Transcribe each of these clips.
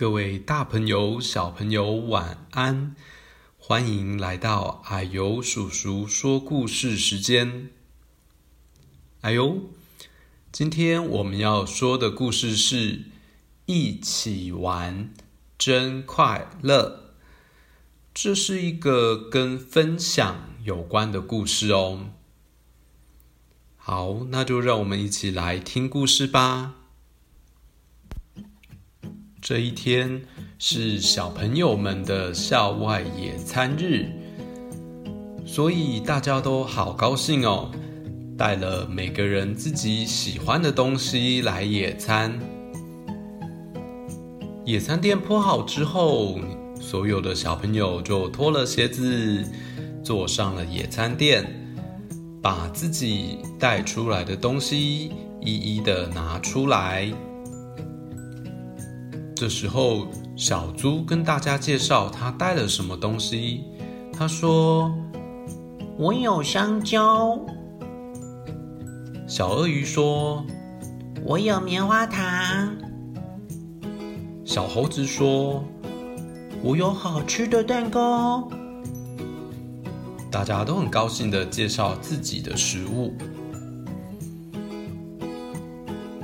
各位大朋友、小朋友，晚安！欢迎来到啊呦叔叔说故事时间。啊呦，今天我们要说的故事是一起玩真快乐。这是一个跟分享有关的故事哦。好，那就让我们一起来听故事吧。这一天是小朋友们的校外野餐日，所以大家都好高兴哦，带了每个人自己喜欢的东西来野餐。野餐垫铺好之后，所有的小朋友就脱了鞋子，坐上了野餐垫，把自己带出来的东西一一的拿出来。这时候，小猪跟大家介绍他带了什么东西。他说：“我有香蕉。”小鳄鱼说：“我有棉花糖。”小猴子说：“我有好吃的蛋糕。”大家都很高兴的介绍自己的食物。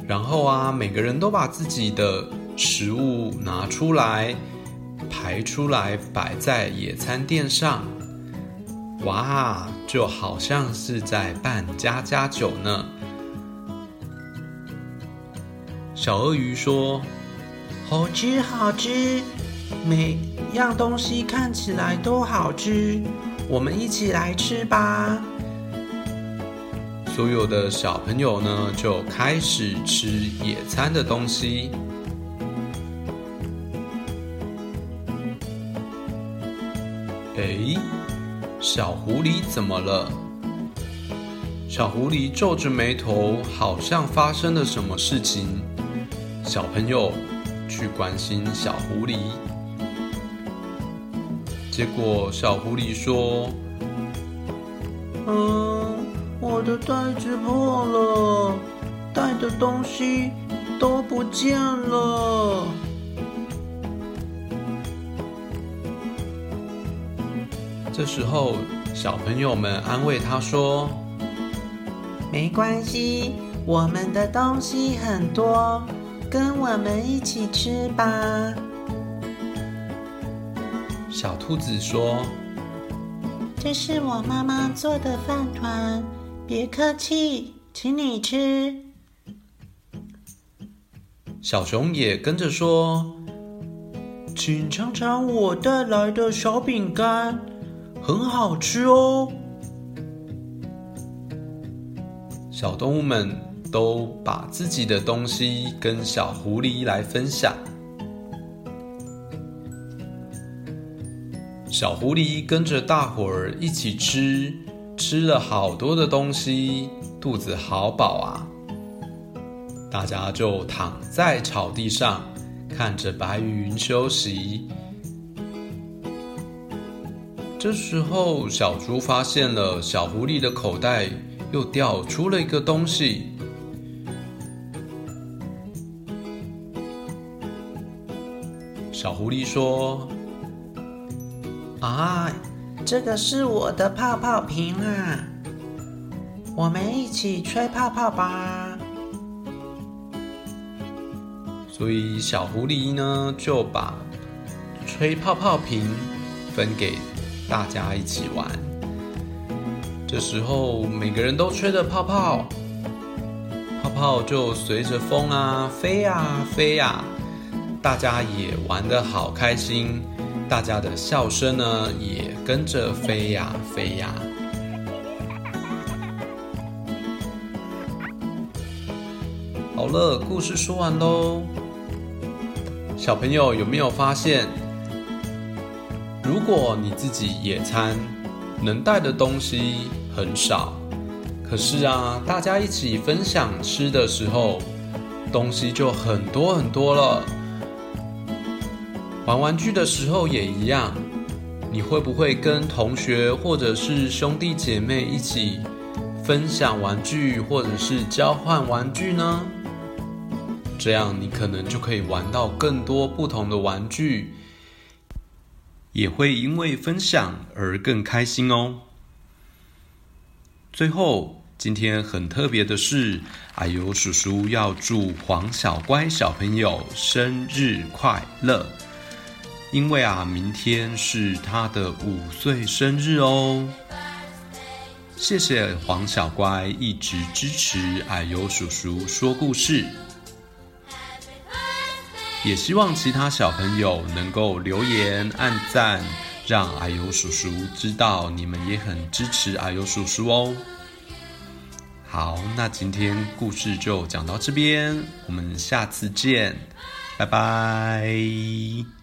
然后啊，每个人都把自己的食物拿出来，排出来，摆在野餐垫上。哇，就好像是在办家家酒呢。小鳄鱼说：“好吃，好吃，每样东西看起来都好吃，我们一起来吃吧。”所有的小朋友呢，就开始吃野餐的东西。哎，小狐狸怎么了？小狐狸皱着眉头，好像发生了什么事情。小朋友去关心小狐狸，结果小狐狸说：“嗯，我的袋子破了，带的东西都不见了。”这时候，小朋友们安慰他说：“没关系，我们的东西很多，跟我们一起吃吧。”小兔子说：“这是我妈妈做的饭团，别客气，请你吃。”小熊也跟着说：“请尝尝我带来的小饼干。”很好吃哦！小动物们都把自己的东西跟小狐狸来分享。小狐狸跟着大伙儿一起吃，吃了好多的东西，肚子好饱啊！大家就躺在草地上，看着白云休息。这时候，小猪发现了小狐狸的口袋又掉出了一个东西。小狐狸说：“啊，这个是我的泡泡瓶啊，我们一起吹泡泡吧。”所以小狐狸呢，就把吹泡泡瓶分给。大家一起玩，这时候每个人都吹着泡泡，泡泡就随着风啊飞呀飞呀，大家也玩得好开心，大家的笑声呢也跟着飞呀飞呀。好了，故事说完喽，小朋友有没有发现？如果你自己野餐，能带的东西很少，可是啊，大家一起分享吃的时候，东西就很多很多了。玩玩具的时候也一样，你会不会跟同学或者是兄弟姐妹一起分享玩具，或者是交换玩具呢？这样你可能就可以玩到更多不同的玩具，也会因为分享而更开心哦。最后，今天很特别的是，啊呦叔叔要祝黄小乖小朋友生日快乐，因为啊，明天是他的五岁生日哦。谢谢黄小乖一直支持矮油叔叔说故事，也希望其他小朋友能够留言按赞，让阿尤叔叔知道你们也很支持阿尤叔叔哦。好，那今天故事就讲到这边，我们下次见，拜拜。